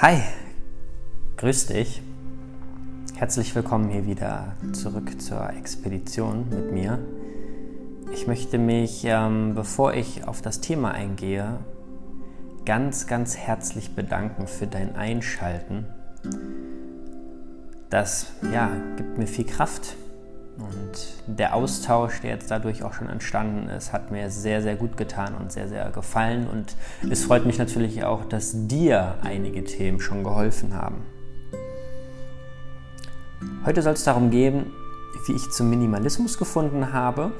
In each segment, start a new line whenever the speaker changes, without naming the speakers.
Hi, grüß dich. Herzlich willkommen hier wieder zurück zur Expedition mit mir. Ich möchte mich, ähm, bevor ich auf das Thema eingehe, ganz, ganz herzlich bedanken für dein Einschalten. Das ja, gibt mir viel Kraft und der Austausch, der jetzt dadurch auch schon entstanden ist, hat mir sehr, sehr gut getan und sehr, sehr gefallen. Und es freut mich natürlich auch, dass dir einige Themen schon geholfen haben. Heute soll es darum gehen, wie ich zum Minimalismus gefunden habe.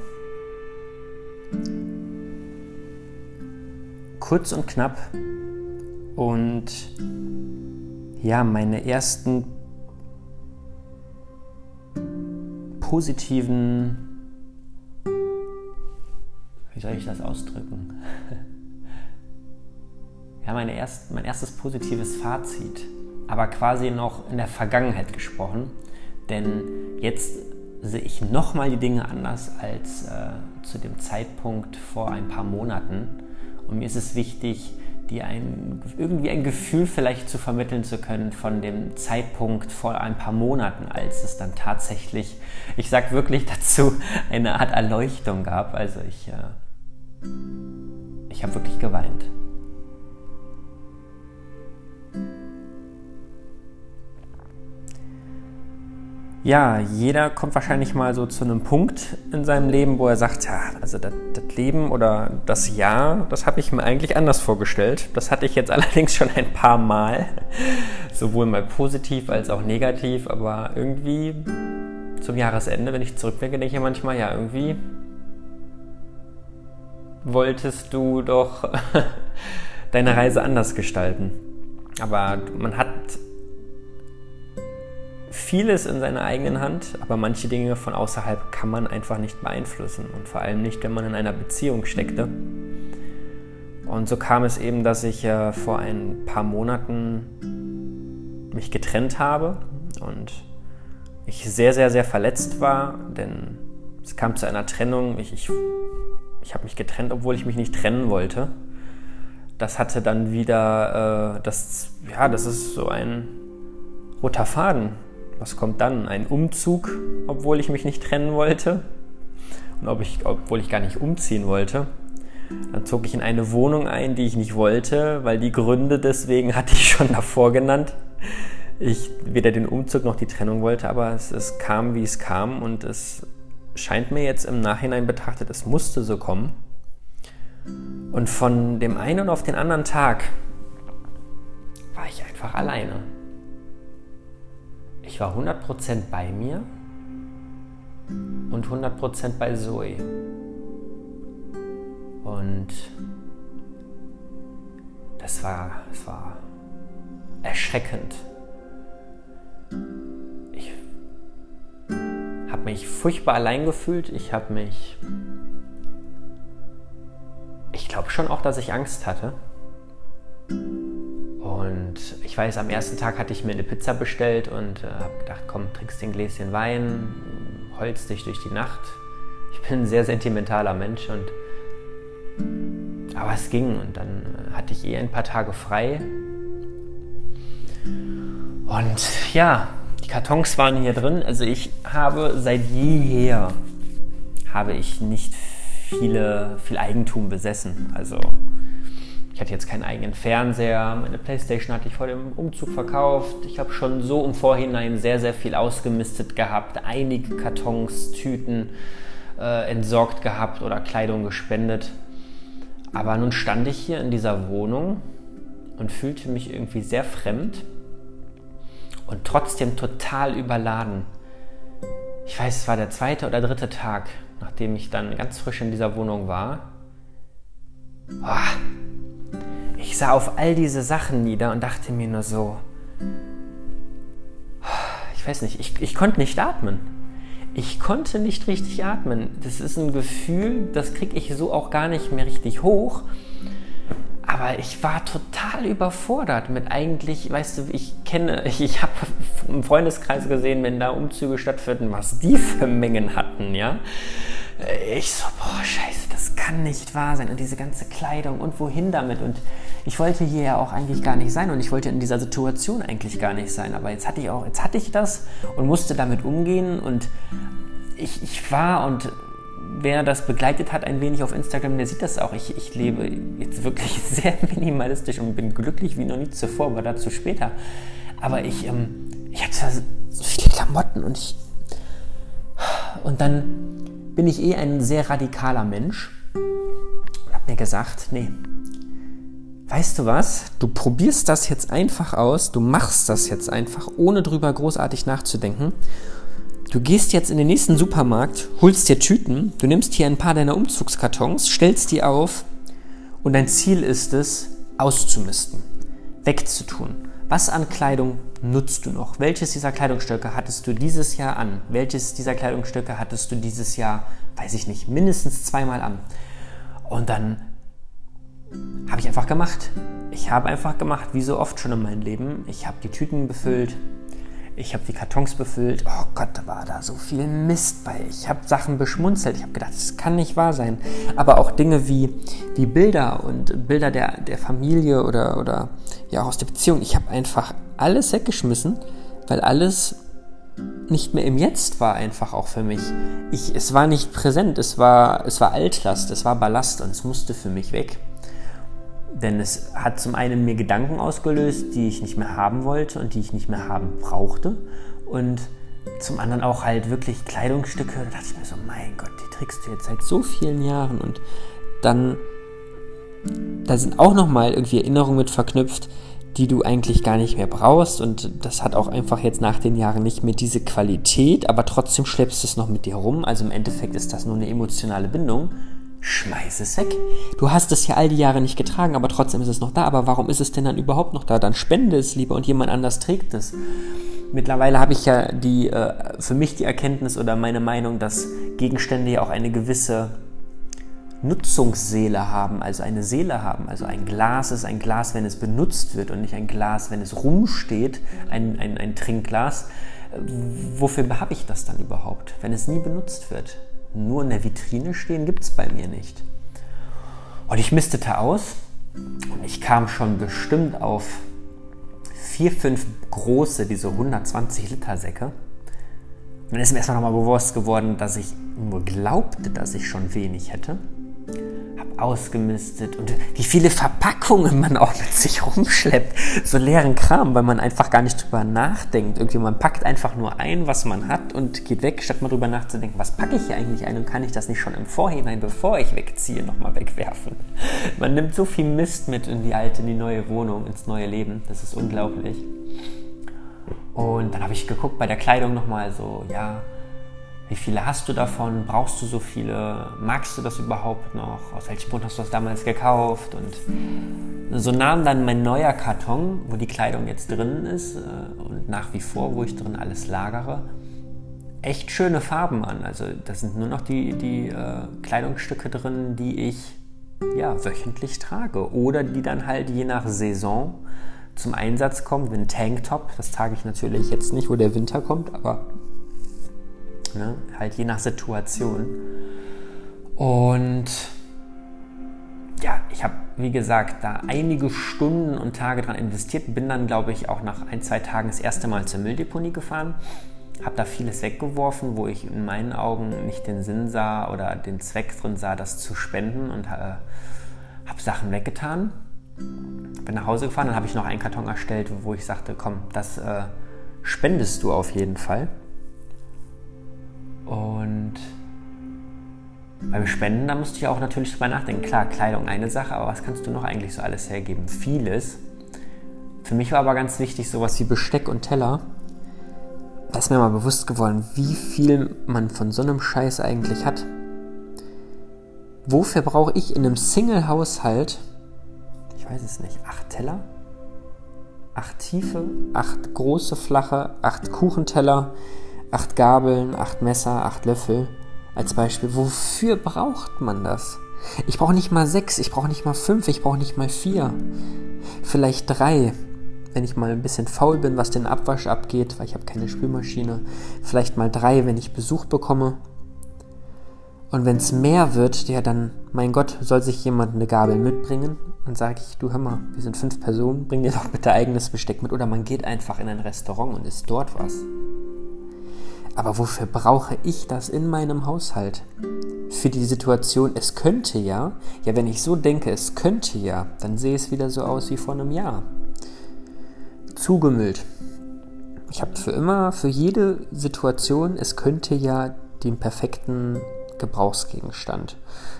Kurz und knapp. Und ja, meine ersten positiven, wie soll ich das ausdrücken? ja, meine erst, mein erstes positives Fazit, aber quasi noch in der Vergangenheit gesprochen, denn jetzt sehe ich nochmal die Dinge anders als äh, zu dem Zeitpunkt vor ein paar Monaten. Und mir ist es wichtig, dir ein, irgendwie ein Gefühl vielleicht zu vermitteln zu können von dem Zeitpunkt vor ein paar Monaten, als es dann tatsächlich, ich sag wirklich dazu, eine Art Erleuchtung gab. Also ich, äh, ich habe wirklich geweint. Ja, jeder kommt wahrscheinlich mal so zu einem Punkt in seinem Leben, wo er sagt, ja, also das, das Leben oder das Jahr, das habe ich mir eigentlich anders vorgestellt. Das hatte ich jetzt allerdings schon ein paar Mal, sowohl mal positiv als auch negativ, aber irgendwie zum Jahresende, wenn ich zurückblicke, denke ich manchmal, ja, irgendwie wolltest du doch deine Reise anders gestalten. Aber man hat vieles in seiner eigenen Hand, aber manche Dinge von außerhalb kann man einfach nicht beeinflussen und vor allem nicht, wenn man in einer Beziehung steckte. Und so kam es eben, dass ich äh, vor ein paar Monaten mich getrennt habe und ich sehr, sehr, sehr verletzt war, denn es kam zu einer Trennung. Ich, ich, ich habe mich getrennt, obwohl ich mich nicht trennen wollte. Das hatte dann wieder, äh, das, ja, das ist so ein roter Faden was kommt dann? Ein Umzug, obwohl ich mich nicht trennen wollte und ob ich, obwohl ich gar nicht umziehen wollte. Dann zog ich in eine Wohnung ein, die ich nicht wollte, weil die Gründe deswegen hatte ich schon davor genannt. Ich weder den Umzug noch die Trennung wollte, aber es, es kam, wie es kam und es scheint mir jetzt im Nachhinein betrachtet, es musste so kommen. Und von dem einen auf den anderen Tag war ich einfach alleine. Ich war 100% bei mir und 100% bei Zoe. Und das war, das war erschreckend. Ich habe mich furchtbar allein gefühlt. Ich habe mich... Ich glaube schon auch, dass ich Angst hatte. Und ich weiß, am ersten Tag hatte ich mir eine Pizza bestellt und äh, habe gedacht, komm, trinkst ein Gläschen Wein, holst dich durch die Nacht. Ich bin ein sehr sentimentaler Mensch und aber es ging und dann äh, hatte ich eh ein paar Tage frei. Und ja, die Kartons waren hier drin. Also ich habe seit jeher habe ich nicht viele, viel Eigentum besessen. Also ich hatte jetzt keinen eigenen Fernseher, meine Playstation hatte ich vor dem Umzug verkauft. Ich habe schon so im Vorhinein sehr, sehr viel ausgemistet gehabt, einige Kartons, Tüten äh, entsorgt gehabt oder Kleidung gespendet. Aber nun stand ich hier in dieser Wohnung und fühlte mich irgendwie sehr fremd und trotzdem total überladen. Ich weiß, es war der zweite oder dritte Tag, nachdem ich dann ganz frisch in dieser Wohnung war. Oh, ich sah auf all diese Sachen nieder und dachte mir nur so, ich weiß nicht, ich, ich konnte nicht atmen. Ich konnte nicht richtig atmen. Das ist ein Gefühl, das kriege ich so auch gar nicht mehr richtig hoch. Aber ich war total überfordert mit eigentlich, weißt du, ich kenne, ich, ich habe im Freundeskreis gesehen, wenn da Umzüge stattfinden, was die für Mengen hatten, ja. Ich so, boah, scheiße, das kann nicht wahr sein. Und diese ganze Kleidung und wohin damit? Und ich wollte hier ja auch eigentlich gar nicht sein und ich wollte in dieser Situation eigentlich gar nicht sein. Aber jetzt hatte ich auch, jetzt hatte ich das und musste damit umgehen und ich, ich war und wer das begleitet hat ein wenig auf Instagram, der sieht das auch. Ich, ich lebe jetzt wirklich sehr minimalistisch und bin glücklich wie noch nie zuvor, aber dazu später. Aber ich, ähm, ich hatte so viele Klamotten und ich. Und dann bin ich eh ein sehr radikaler Mensch und habe mir gesagt, nee, weißt du was, du probierst das jetzt einfach aus, du machst das jetzt einfach, ohne drüber großartig nachzudenken. Du gehst jetzt in den nächsten Supermarkt, holst dir Tüten, du nimmst hier ein paar deiner Umzugskartons, stellst die auf und dein Ziel ist es, auszumisten, wegzutun. Was an Kleidung nutzt du noch? Welches dieser Kleidungsstücke hattest du dieses Jahr an? Welches dieser Kleidungsstücke hattest du dieses Jahr, weiß ich nicht, mindestens zweimal an? Und dann habe ich einfach gemacht. Ich habe einfach gemacht, wie so oft schon in meinem Leben. Ich habe die Tüten befüllt, ich habe die Kartons befüllt. Oh Gott, da war da so viel Mist bei. Ich habe Sachen beschmunzelt. Ich habe gedacht, das kann nicht wahr sein. Aber auch Dinge wie, wie Bilder und Bilder der, der Familie oder, oder ja auch aus der Beziehung. Ich habe einfach alles weggeschmissen, weil alles nicht mehr im Jetzt war einfach auch für mich. Ich, es war nicht präsent, es war, es war Altlast, es war Ballast und es musste für mich weg. Denn es hat zum einen mir Gedanken ausgelöst, die ich nicht mehr haben wollte und die ich nicht mehr haben brauchte. Und zum anderen auch halt wirklich Kleidungsstücke. Da dachte ich mir so, mein Gott, die trägst du jetzt seit so vielen Jahren. Und dann, da sind auch nochmal irgendwie Erinnerungen mit verknüpft, die du eigentlich gar nicht mehr brauchst. Und das hat auch einfach jetzt nach den Jahren nicht mehr diese Qualität, aber trotzdem schleppst du es noch mit dir rum. Also im Endeffekt ist das nur eine emotionale Bindung schmeiß es weg. Du hast es ja all die Jahre nicht getragen, aber trotzdem ist es noch da. Aber warum ist es denn dann überhaupt noch da? Dann spende es lieber und jemand anders trägt es. Mittlerweile habe ich ja die, äh, für mich die Erkenntnis oder meine Meinung, dass Gegenstände ja auch eine gewisse Nutzungsseele haben, also eine Seele haben. Also ein Glas ist ein Glas, wenn es benutzt wird und nicht ein Glas, wenn es rumsteht, ein, ein, ein Trinkglas. Wofür habe ich das dann überhaupt, wenn es nie benutzt wird? Nur in der Vitrine stehen gibt es bei mir nicht. Und ich mistete aus und ich kam schon bestimmt auf vier, fünf große, diese 120 Liter Säcke. Und dann ist mir erstmal nochmal bewusst geworden, dass ich nur glaubte, dass ich schon wenig hätte ausgemistet und wie viele Verpackungen man auch mit sich rumschleppt. So leeren Kram, weil man einfach gar nicht drüber nachdenkt. Irgendwie man packt einfach nur ein, was man hat und geht weg, statt mal drüber nachzudenken, was packe ich hier eigentlich ein und kann ich das nicht schon im Vorhinein, bevor ich wegziehe, nochmal wegwerfen. Man nimmt so viel Mist mit in die alte, in die neue Wohnung, ins neue Leben. Das ist unglaublich. Und dann habe ich geguckt bei der Kleidung nochmal so, ja, wie viele hast du davon? Brauchst du so viele? Magst du das überhaupt noch? Aus welchem Grund hast du das damals gekauft? Und so nahm dann mein neuer Karton, wo die Kleidung jetzt drin ist äh, und nach wie vor, wo ich drin alles lagere, echt schöne Farben an. Also da sind nur noch die, die äh, Kleidungsstücke drin, die ich ja, wöchentlich trage oder die dann halt je nach Saison zum Einsatz kommen. Wie ein Tanktop, das trage ich natürlich jetzt nicht, wo der Winter kommt, aber Ne? Halt je nach Situation. Und ja, ich habe, wie gesagt, da einige Stunden und Tage dran investiert. Bin dann, glaube ich, auch nach ein, zwei Tagen das erste Mal zur Mülldeponie gefahren. Habe da vieles weggeworfen, wo ich in meinen Augen nicht den Sinn sah oder den Zweck drin sah, das zu spenden und äh, habe Sachen weggetan. Bin nach Hause gefahren, dann habe ich noch einen Karton erstellt, wo ich sagte, komm, das äh, spendest du auf jeden Fall. Und beim Spenden, da musste ich auch natürlich drüber nachdenken. Klar, Kleidung eine Sache, aber was kannst du noch eigentlich so alles hergeben? Vieles. Für mich war aber ganz wichtig sowas wie Besteck und Teller. Da ist mir mal bewusst geworden, wie viel man von so einem Scheiß eigentlich hat. Wofür brauche ich in einem Single-Haushalt, ich weiß es nicht, acht Teller? Acht tiefe, acht große, flache, acht Kuchenteller, acht Gabeln, acht Messer, acht Löffel als Beispiel. Wofür braucht man das? Ich brauche nicht mal sechs, ich brauche nicht mal fünf, ich brauche nicht mal vier. Vielleicht drei, wenn ich mal ein bisschen faul bin, was den Abwasch abgeht, weil ich habe keine Spülmaschine. Vielleicht mal drei, wenn ich Besuch bekomme. Und wenn es mehr wird, ja, dann, mein Gott, soll sich jemand eine Gabel mitbringen? Dann sage ich, du hör mal, wir sind fünf Personen, bring dir doch bitte eigenes Besteck mit. Oder man geht einfach in ein Restaurant und isst dort was. Aber wofür brauche ich das in meinem Haushalt? Für die Situation, es könnte ja, ja, wenn ich so denke, es könnte ja, dann sehe es wieder so aus wie vor einem Jahr. Zugemüllt. Ich habe für immer, für jede Situation, es könnte ja den perfekten Gebrauchsgegenstand.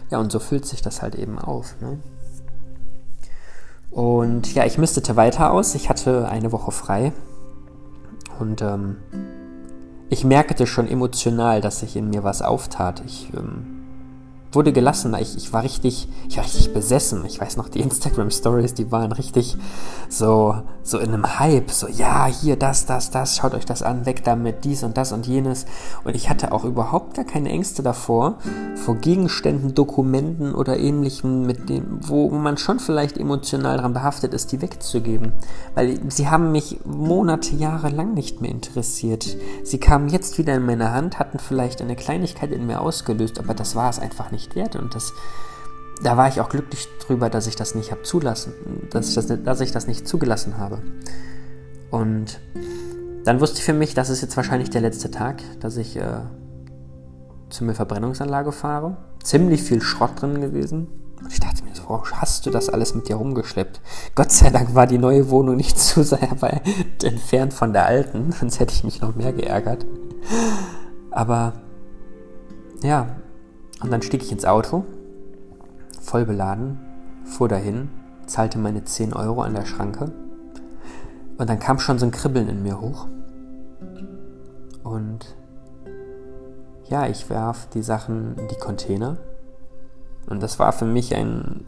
Ja, und so füllt sich das halt eben auf. Ne? Und ja, ich mistete weiter aus. Ich hatte eine Woche frei. Und ähm, ich merkte schon emotional, dass sich in mir was auftat. Ich ähm, wurde gelassener. Ich, ich war richtig, ich war richtig besessen. Ich weiß noch, die Instagram Stories, die waren richtig so, so in einem Hype. So, ja, hier, das, das, das, schaut euch das an, weg damit, dies und das und jenes. Und ich hatte auch überhaupt gar keine Ängste davor, vor Gegenständen, Dokumenten oder ähnlichem, mit dem, wo man schon vielleicht emotional daran behaftet ist, die wegzugeben. Weil sie haben mich Monate, Jahre lang nicht mehr interessiert. Sie kamen jetzt wieder in meine Hand, hatten vielleicht eine Kleinigkeit in mir ausgelöst, aber das war es einfach nicht nicht wert. Und das, da war ich auch glücklich drüber, dass ich das nicht habe zulassen, dass ich das, dass ich das nicht zugelassen habe. Und dann wusste ich für mich, das ist jetzt wahrscheinlich der letzte Tag, dass ich äh, zur Müllverbrennungsanlage fahre. Ziemlich viel Schrott drin gewesen. Und ich dachte mir so, warum hast du das alles mit dir rumgeschleppt? Gott sei Dank war die neue Wohnung nicht zu sehr weit entfernt von der alten, sonst hätte ich mich noch mehr geärgert. Aber ja, und dann stieg ich ins Auto, voll beladen, fuhr dahin, zahlte meine 10 Euro an der Schranke und dann kam schon so ein Kribbeln in mir hoch. Und ja, ich warf die Sachen in die Container. Und das war für mich ein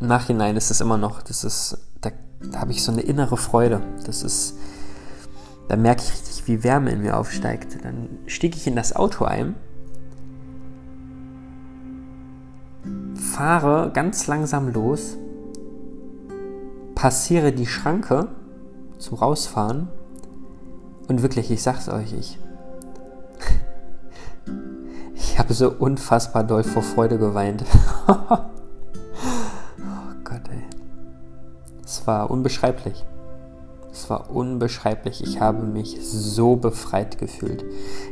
Nachhinein, ist es immer noch, das ist, da, da habe ich so eine innere Freude. Das ist, da merke ich richtig, wie Wärme in mir aufsteigt. Dann stieg ich in das Auto ein fahre ganz langsam los, passiere die Schranke zum Rausfahren und wirklich, ich sag's euch, ich, ich habe so unfassbar doll vor Freude geweint. oh Gott, ey. Es war unbeschreiblich. War unbeschreiblich. Ich habe mich so befreit gefühlt.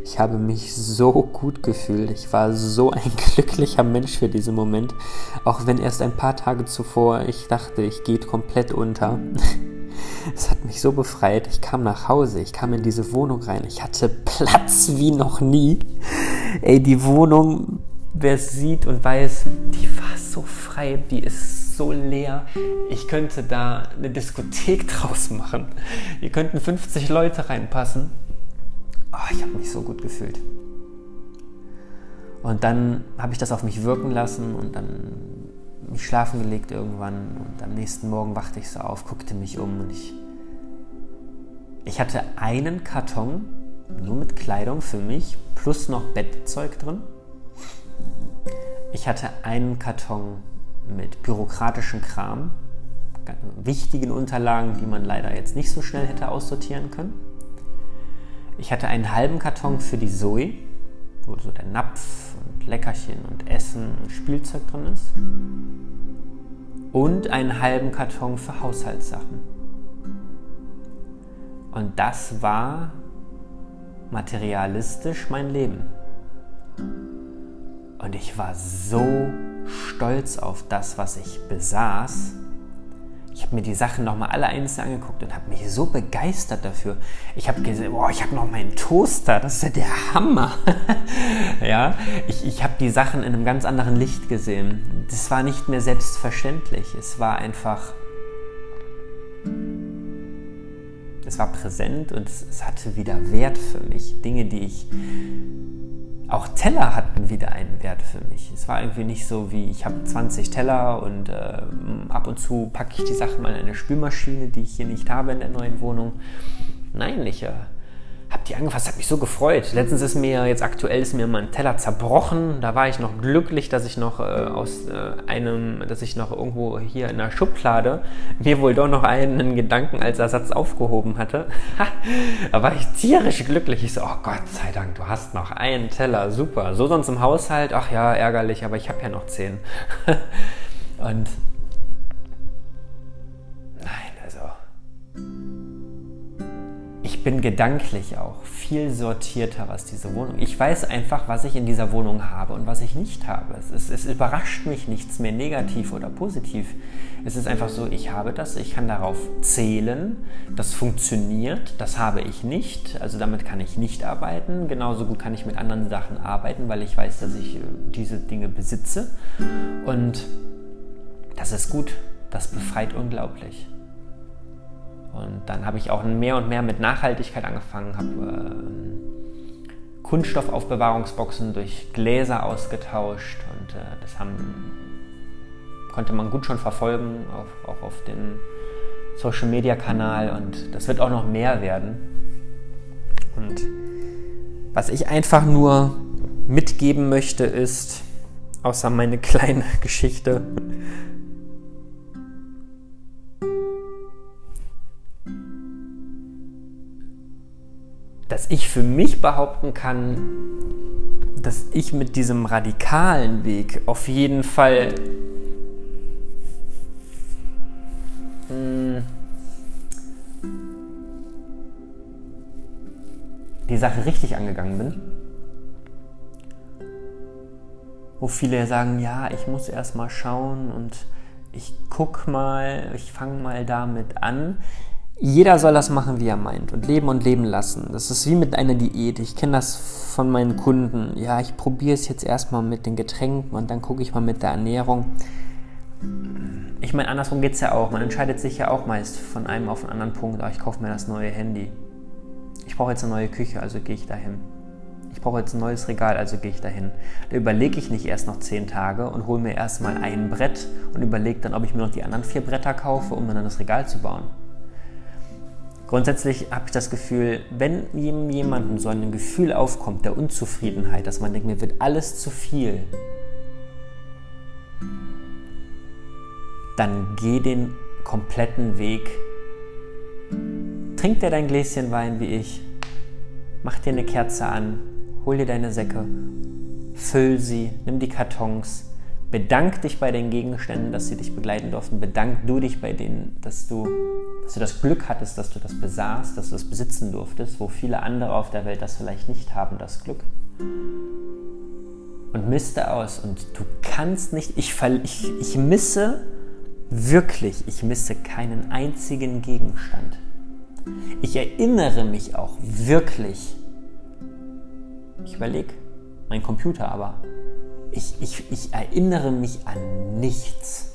Ich habe mich so gut gefühlt. Ich war so ein glücklicher Mensch für diesen Moment. Auch wenn erst ein paar Tage zuvor ich dachte, ich gehe komplett unter. Es hat mich so befreit. Ich kam nach Hause, ich kam in diese Wohnung rein. Ich hatte Platz wie noch nie. Ey, die Wohnung, wer es sieht und weiß, die war so frei, die ist so leer. Ich könnte da eine Diskothek draus machen. Hier könnten 50 Leute reinpassen. Oh, ich habe mich so gut gefühlt. Und dann habe ich das auf mich wirken lassen und dann mich schlafen gelegt irgendwann. Und am nächsten Morgen wachte ich so auf, guckte mich um und ich, ich hatte einen Karton nur mit Kleidung für mich plus noch Bettzeug drin. Ich hatte einen Karton mit bürokratischen Kram, wichtigen Unterlagen, die man leider jetzt nicht so schnell hätte aussortieren können. Ich hatte einen halben Karton für die Zoe, wo so der Napf und Leckerchen und Essen und Spielzeug drin ist. Und einen halben Karton für Haushaltssachen. Und das war materialistisch mein Leben. Und ich war so stolz auf das, was ich besaß. Ich habe mir die Sachen nochmal alle einzeln angeguckt und habe mich so begeistert dafür. Ich habe gesehen, boah, ich habe noch meinen Toaster, das ist ja der Hammer. ja, ich, ich habe die Sachen in einem ganz anderen Licht gesehen. Das war nicht mehr selbstverständlich. Es war einfach, es war präsent und es, es hatte wieder Wert für mich. Dinge, die ich auch Teller hatten wieder einen Wert für mich. Es war irgendwie nicht so wie, ich habe 20 Teller und äh, ab und zu packe ich die Sachen mal in eine Spülmaschine, die ich hier nicht habe in der neuen Wohnung. Nein, ich, äh, habe die angefasst, hat mich so gefreut. Letztens ist mir, jetzt aktuell ist mir mein Teller zerbrochen. Da war ich noch glücklich, dass ich noch äh, aus äh, einem, dass ich noch irgendwo hier in der Schublade mir wohl doch noch einen Gedanken als Ersatz aufgehoben hatte. da war ich tierisch glücklich. Ich so, oh Gott sei Dank, du hast noch einen Teller, super. So sonst im Haushalt, ach ja, ärgerlich, aber ich habe ja noch zehn. Und bin gedanklich auch viel sortierter, was diese Wohnung. Ich weiß einfach, was ich in dieser Wohnung habe und was ich nicht habe. Es, es, es, überrascht mich nichts mehr negativ oder positiv. Es ist einfach so, ich habe das, ich kann darauf zählen, das funktioniert, das habe ich nicht, also damit kann ich nicht arbeiten. Genauso gut kann ich mit anderen Sachen arbeiten, weil ich weiß, dass ich äh, diese Dinge besitze. Und das ist gut, das befreit unglaublich. Und dann habe ich auch mehr und mehr mit Nachhaltigkeit angefangen, habe äh, Kunststoffaufbewahrungsboxen durch Gläser ausgetauscht und äh, das haben, konnte man gut schon verfolgen, auf, auch auf dem Social Media Kanal und das wird auch noch mehr werden. Und was ich einfach nur mitgeben möchte ist, außer meine kleine Geschichte, dass ich für mich behaupten kann, dass ich mit diesem radikalen Weg auf jeden Fall hm, die Sache richtig angegangen bin. Wo viele sagen, ja, ich muss erst mal schauen und ich guck mal, ich fange mal damit an. Jeder soll das machen, wie er meint und leben und leben lassen. Das ist wie mit einer Diät. Ich kenne das von meinen Kunden. Ja, ich probiere es jetzt erstmal mit den Getränken und dann gucke ich mal mit der Ernährung. Ich meine, andersrum geht es ja auch. Man entscheidet sich ja auch meist von einem auf einen anderen Punkt. Oh, ich kaufe mir das neue Handy. Ich brauche jetzt eine neue Küche, also gehe ich dahin. Ich brauche jetzt ein neues Regal, also gehe ich dahin. Da überlege ich nicht erst noch zehn Tage und hole mir erstmal ein Brett und überlege dann, ob ich mir noch die anderen vier Bretter kaufe, um dann das Regal zu bauen. Grundsätzlich habe ich das Gefühl, wenn jemandem so ein Gefühl aufkommt der Unzufriedenheit, dass man denkt, mir wird alles zu viel, dann geh den kompletten Weg. Trink dir dein Gläschen Wein wie ich, mach dir eine Kerze an, hol dir deine Säcke, füll sie, nimm die Kartons, bedank dich bei den Gegenständen, dass sie dich begleiten durften, bedank du dich bei denen, dass du dass du das Glück hattest, dass du das besaßt, dass du es besitzen durftest, wo viele andere auf der Welt das vielleicht nicht haben, das Glück. Und misste aus. Und du kannst nicht, ich, ich, ich misse wirklich, ich misse keinen einzigen Gegenstand. Ich erinnere mich auch wirklich. Ich überlege, mein Computer aber. Ich, ich, ich erinnere mich an nichts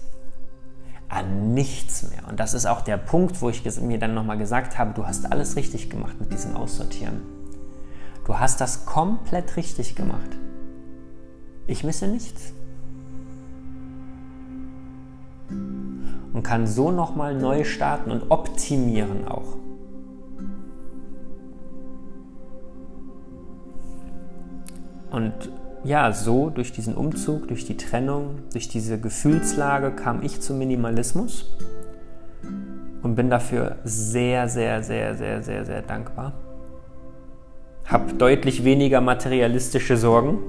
an nichts mehr. Und das ist auch der Punkt, wo ich mir dann nochmal gesagt habe, du hast alles richtig gemacht mit diesem Aussortieren. Du hast das komplett richtig gemacht. Ich misse nichts. Und kann so nochmal neu starten und optimieren auch. Und ja, so durch diesen Umzug, durch die Trennung, durch diese Gefühlslage kam ich zum Minimalismus und bin dafür sehr, sehr, sehr, sehr, sehr, sehr dankbar. Hab deutlich weniger materialistische Sorgen,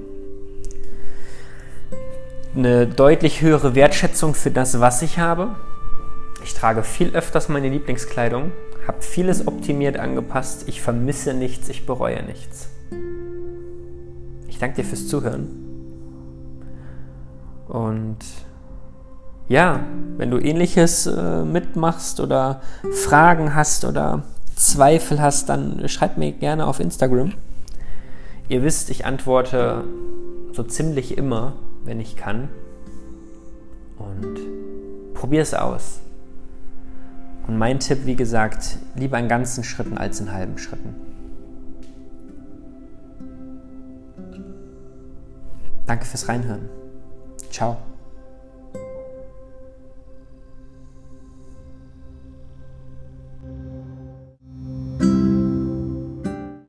eine deutlich höhere Wertschätzung für das, was ich habe. Ich trage viel öfters meine Lieblingskleidung, habe vieles optimiert angepasst, ich vermisse nichts, ich bereue nichts danke dir fürs Zuhören. Und ja, wenn du ähnliches äh, mitmachst oder Fragen hast oder Zweifel hast, dann schreib mir gerne auf Instagram. Ihr wisst, ich antworte so ziemlich immer, wenn ich kann. Und probier es aus. Und mein Tipp, wie gesagt, lieber in ganzen Schritten als in halben Schritten. Danke fürs Reinhören. Ciao.